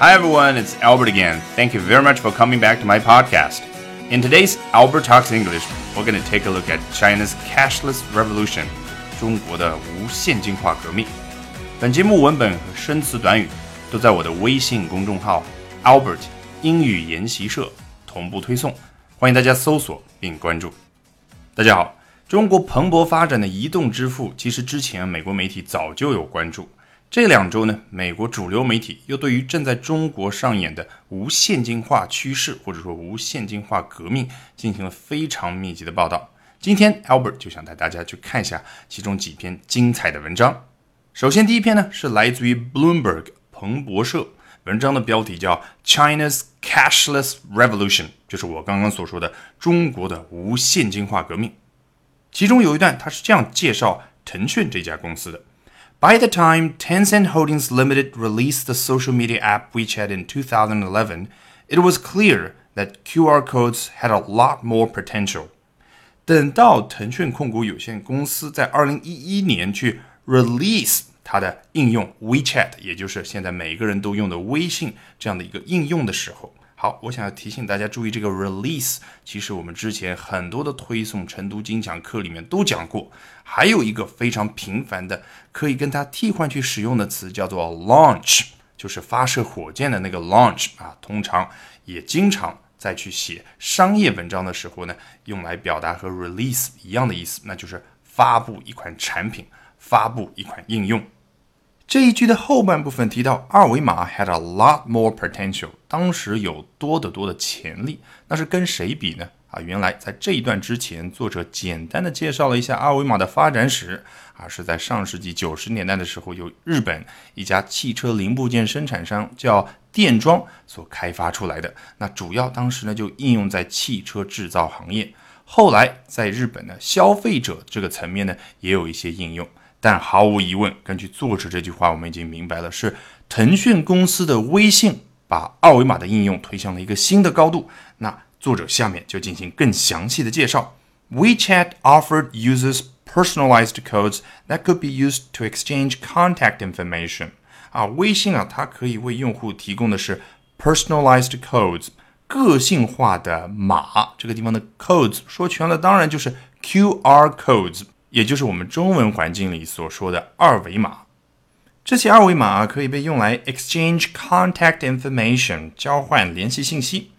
Hi everyone, it's Albert again. Thank you very much for coming back to my podcast. In today's Albert Talks English, we're going to take a look at China's cashless revolution. 中国的无现金化革命。本节目文本和生词短语都在我的微信公众号 Albert 英语研习社同步推送，欢迎大家搜索并关注。大家好，中国蓬勃发展的移动支付，其实之前美国媒体早就有关注。这两周呢，美国主流媒体又对于正在中国上演的无现金化趋势，或者说无现金化革命，进行了非常密集的报道。今天 Albert 就想带大家去看一下其中几篇精彩的文章。首先，第一篇呢是来自于 Bloomberg 彭博社，文章的标题叫 China's Cashless Revolution，就是我刚刚所说的中国的无现金化革命。其中有一段，他是这样介绍腾讯这家公司的。By the time Tencent Holdings Limited released the social media app WeChat in 2011, it was clear that QR codes had a lot more potential. 等到腾讯控股有限公司在二零一一年去 release 它的应用 WeChat，也就是现在每个人都用的微信这样的一个应用的时候， 好，我想要提醒大家注意这个 release。其实我们之前很多的推送晨读精讲课里面都讲过，还有一个非常频繁的可以跟它替换去使用的词叫做 launch，就是发射火箭的那个 launch 啊。通常也经常在去写商业文章的时候呢，用来表达和 release 一样的意思，那就是发布一款产品，发布一款应用。这一句的后半部分提到，二维码 had a lot more potential，当时有多得多的潜力。那是跟谁比呢？啊，原来在这一段之前，作者简单的介绍了一下二维码的发展史。啊，是在上世纪九十年代的时候，由日本一家汽车零部件生产商叫电装所开发出来的。那主要当时呢就应用在汽车制造行业。后来在日本呢，消费者这个层面呢也有一些应用。但毫无疑问，根据作者这句话，我们已经明白了，是腾讯公司的微信把二维码的应用推向了一个新的高度。那作者下面就进行更详细的介绍。WeChat offered users personalized codes that could be used to exchange contact information。啊，微信啊，它可以为用户提供的是 personalized codes，个性化的码。这个地方的 codes 说全了，当然就是 QR codes。也就是我们中文环境里所说的二维码。这些二维码可以被用来 exchange contact information，交换联系信息。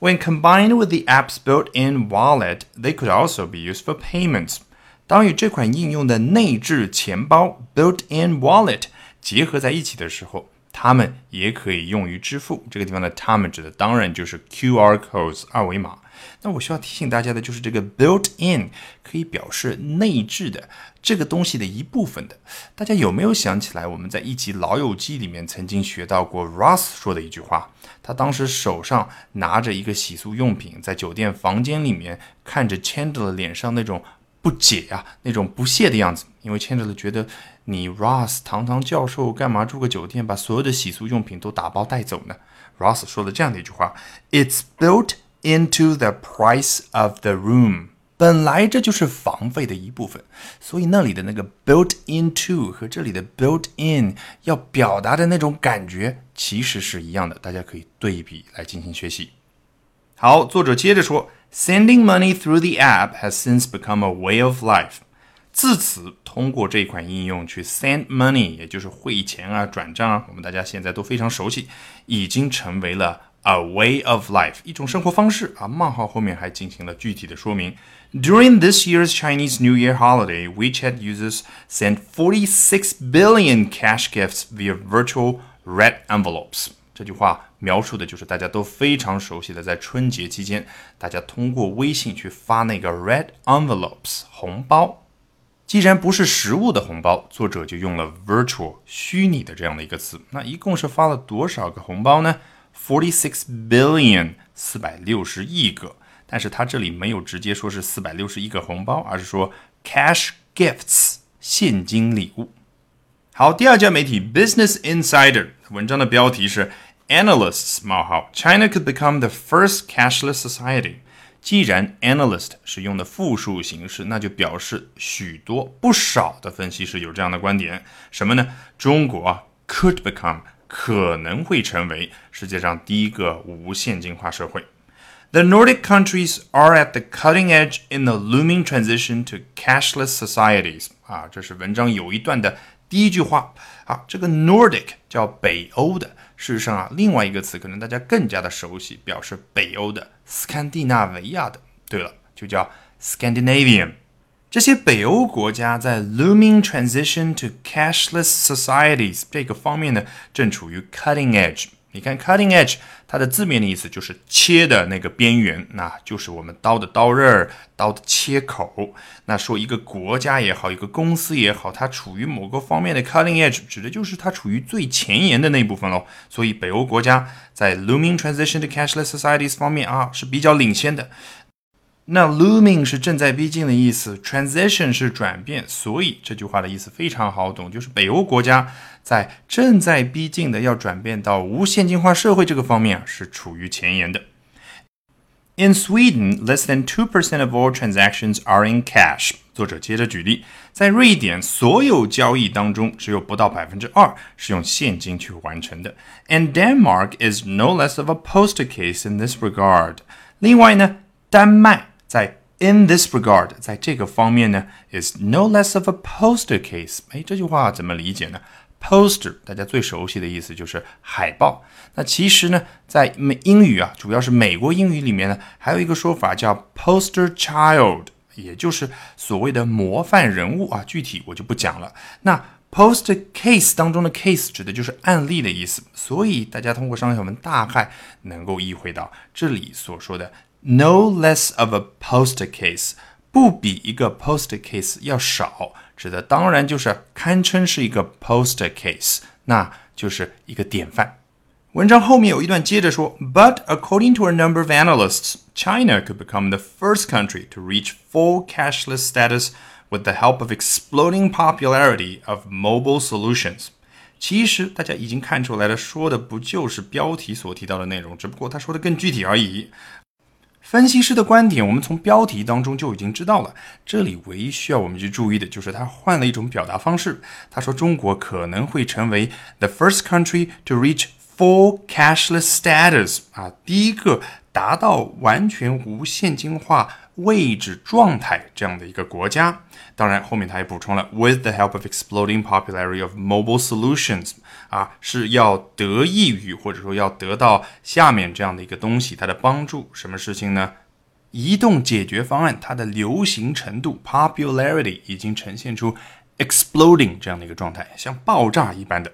When combined with the app's built-in wallet, they could also be used for payments。当与这款应用的内置钱包 built-in wallet 结合在一起的时候，它们也可以用于支付。这个地方的它们指的当然就是 QR codes 二维码。那我需要提醒大家的就是这个 built-in 可以表示内置的这个东西的一部分的。大家有没有想起来我们在一集《老友记》里面曾经学到过 Ross 说的一句话？他当时手上拿着一个洗漱用品，在酒店房间里面看着 Chandler 脸上那种不解呀、那种不屑的样子，因为 Chandler 觉得你 Ross 堂堂教授干嘛住个酒店，把所有的洗漱用品都打包带走呢？Ross 说了这样的一句话：“It's built。” Into the price of the room，本来这就是房费的一部分，所以那里的那个 built into 和这里的 built in 要表达的那种感觉其实是一样的，大家可以对比来进行学习。好，作者接着说，Sending money through the app has since become a way of life。自此，通过这款应用去 send money，也就是汇钱啊、转账啊，我们大家现在都非常熟悉，已经成为了。A way of life，一种生活方式啊。冒号后面还进行了具体的说明。During this year's Chinese New Year holiday, WeChat users sent 46 billion cash gifts via virtual red envelopes。这句话描述的就是大家都非常熟悉的，在春节期间，大家通过微信去发那个 red envelopes 红包。既然不是实物的红包，作者就用了 virtual 虚拟的这样的一个词。那一共是发了多少个红包呢？Forty six billion 四百六十亿个，但是它这里没有直接说是四百六十亿个红包，而是说 cash gifts 现金礼物。好，第二家媒体 Business Insider 文章的标题是 Analysts 冒号 China could become the first cashless society。既然 analyst 是用的复数形式，那就表示许多不少的分析师有这样的观点，什么呢？中国 could become 可能会成为世界上第一个无现金化社会。The Nordic countries are at the cutting edge in the looming transition to cashless societies。啊，这是文章有一段的第一句话。啊，这个 Nordic 叫北欧的。事实上啊，另外一个词可能大家更加的熟悉，表示北欧的斯堪的纳维亚的。对了，就叫 Scandinavian。这些北欧国家在 looming transition to cashless societies 这个方面呢，正处于 cutting edge。你看 cutting edge，它的字面的意思就是切的那个边缘，那就是我们刀的刀刃儿、刀的切口。那说一个国家也好，一个公司也好，它处于某个方面的 cutting edge，指的就是它处于最前沿的那一部分喽。所以北欧国家在 looming transition to cashless societies 方面啊是比较领先的。那 looming 是正在逼近的意思，transition 是转变，所以这句话的意思非常好懂，就是北欧国家在正在逼近的要转变到无现金化社会这个方面啊是处于前沿的。In Sweden, less than two percent of all transactions are in cash。作者接着举例，在瑞典，所有交易当中只有不到百分之二是用现金去完成的。And Denmark is no less of a poster case in this regard。另外呢，丹麦。在 in this regard，在这个方面呢，is no less of a poster case。哎，这句话怎么理解呢？poster 大家最熟悉的意思就是海报。那其实呢，在美英语啊，主要是美国英语里面呢，还有一个说法叫 poster child，也就是所谓的模范人物啊。具体我就不讲了。那 poster case 当中的 case 指的就是案例的意思，所以大家通过上下文大概能够意会到这里所说的。no less of a poster case，不比一个 poster case 要少，指的当然就是堪称是一个 poster case，那就是一个典范。文章后面有一段接着说，But according to a number of analysts, China could become the first country to reach full cashless status with the help of exploding popularity of mobile solutions. 其实大家已经看出来了，说的不就是标题所提到的内容，只不过他说的更具体而已。 分析师的观点，我们从标题当中就已经知道了。这里唯一需要我们去注意的就是他换了一种表达方式。他说中国可能会成为 the first country to reach full cashless status 啊，第一个达到完全无现金化位置状态这样的一个国家。当然，后面他也补充了，with the help of exploding popularity of mobile solutions，啊，是要得益于或者说要得到下面这样的一个东西，它的帮助。什么事情呢？移动解决方案它的流行程度 popularity 已经呈现出 exploding 这样的一个状态，像爆炸一般的。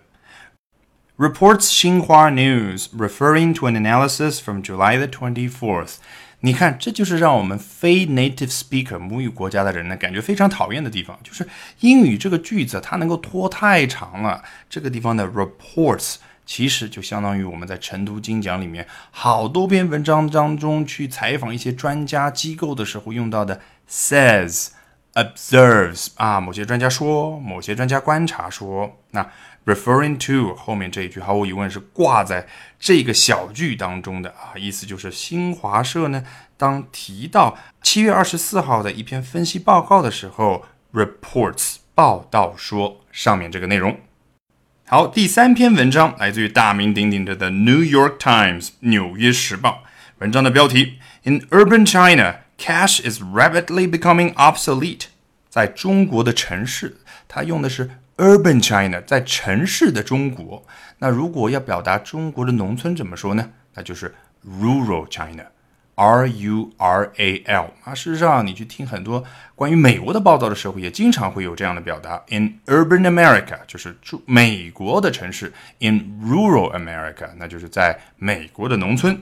Reports Xinhua News referring to an analysis from July the twenty fourth。你看，这就是让我们非 native speaker 母语国家的人呢，感觉非常讨厌的地方，就是英语这个句子它能够拖太长了。这个地方的 reports 其实就相当于我们在晨读精讲里面好多篇文章当中去采访一些专家机构的时候用到的 says observes 啊，某些专家说，某些专家观察说，那。Referring to 后面这一句毫无疑问是挂在这个小句当中的啊，意思就是新华社呢，当提到七月二十四号的一篇分析报告的时候，reports 报道说上面这个内容。好，第三篇文章来自于大名鼎鼎的 The New York Times 纽约时报，文章的标题：In urban China, cash is rapidly becoming obsolete。在中国的城市，它用的是。Urban China 在城市的中国，那如果要表达中国的农村怎么说呢？那就是 Rural China，R U R A L 啊。事实上，你去听很多关于美国的报道的时候，也经常会有这样的表达：In Urban America，就是住美国的城市；In Rural America，那就是在美国的农村。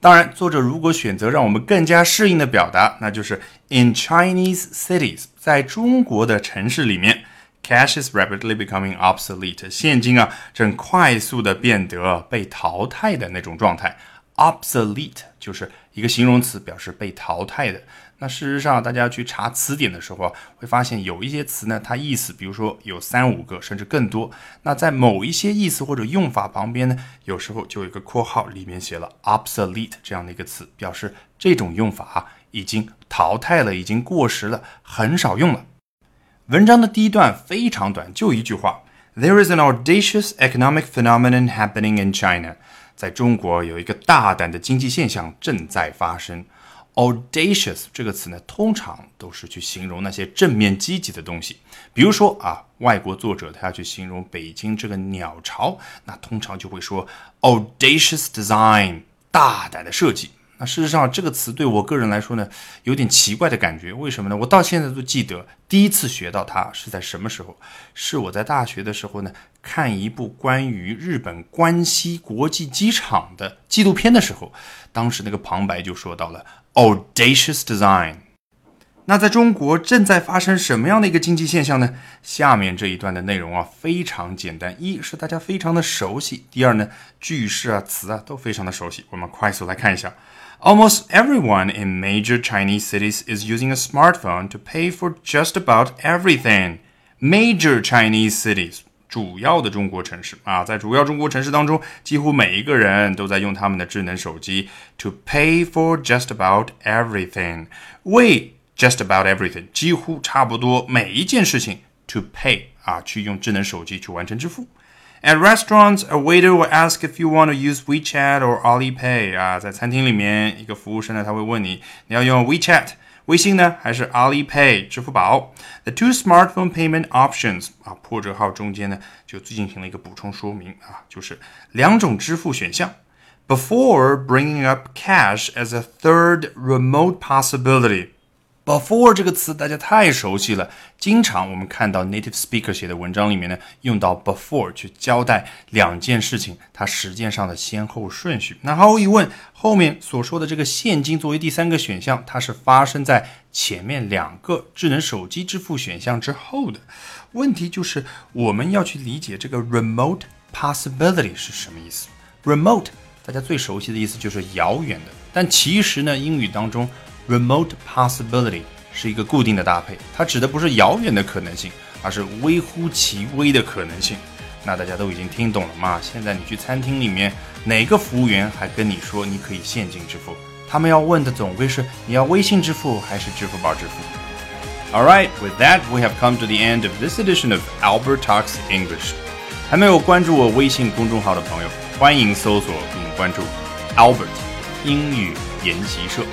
当然，作者如果选择让我们更加适应的表达，那就是 In Chinese cities，在中国的城市里面。Cash is rapidly becoming obsolete。现金啊，正快速的变得被淘汰的那种状态。Obsolete 就是一个形容词，表示被淘汰的。那事实上，大家去查词典的时候啊，会发现有一些词呢，它意思，比如说有三五个，甚至更多。那在某一些意思或者用法旁边呢，有时候就有一个括号，里面写了 obsolete 这样的一个词，表示这种用法已经淘汰了，已经过时了，很少用了。文章的第一段非常短，就一句话 There is an audacious economic phenomenon happening in China. 在中国有一个大胆的经济现象正在发生。Audacious 这个词呢，通常都是去形容那些正面积极的东西。比如说啊，外国作者他要去形容北京这个鸟巢，那通常就会说 audacious design，大胆的设计。那事实上，这个词对我个人来说呢，有点奇怪的感觉。为什么呢？我到现在都记得第一次学到它是在什么时候？是我在大学的时候呢，看一部关于日本关西国际机场的纪录片的时候，当时那个旁白就说到了 audacious design。那在中国正在发生什么样的一个经济现象呢？下面这一段的内容啊，非常简单，一是大家非常的熟悉，第二呢，句式啊、词啊都非常的熟悉。我们快速来看一下。Almost everyone in major Chinese cities is using a smartphone to pay for just about everything. Major Chinese cities 主要的中国城市啊，在主要中国城市当中，几乎每一个人都在用他们的智能手机 to pay for just about everything，为 just about everything 几乎差不多每一件事情 to pay 啊，去用智能手机去完成支付。At restaurants, a waiter will ask if you want to use WeChat or Alipay 啊，在餐厅里面，一个服务生呢他会问你，你要用 WeChat 微信呢，还是 Alipay 支付宝？The two smartphone payment options 啊，破折号中间呢就进行了一个补充说明啊，就是两种支付选项。Before bringing up cash as a third remote possibility。 Before 这个词大家太熟悉了，经常我们看到 native speaker 写的文章里面呢，用到 before 去交代两件事情它时间上的先后顺序。那毫无疑问，后面所说的这个现金作为第三个选项，它是发生在前面两个智能手机支付选项之后的。问题就是我们要去理解这个 remote possibility 是什么意思。remote 大家最熟悉的意思就是遥远的，但其实呢，英语当中。Remote possibility 是一个固定的搭配，它指的不是遥远的可能性，而是微乎其微的可能性。那大家都已经听懂了吗？现在你去餐厅里面，哪个服务员还跟你说你可以现金支付？他们要问的总归是你要微信支付还是支付宝支付？All right, with that, we have come to the end of this edition of Albert Talks English. 还没有关注我微信公众号的朋友，欢迎搜索并关注 Albert 英语研习社。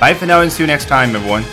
Bye for now and see you next time, everyone.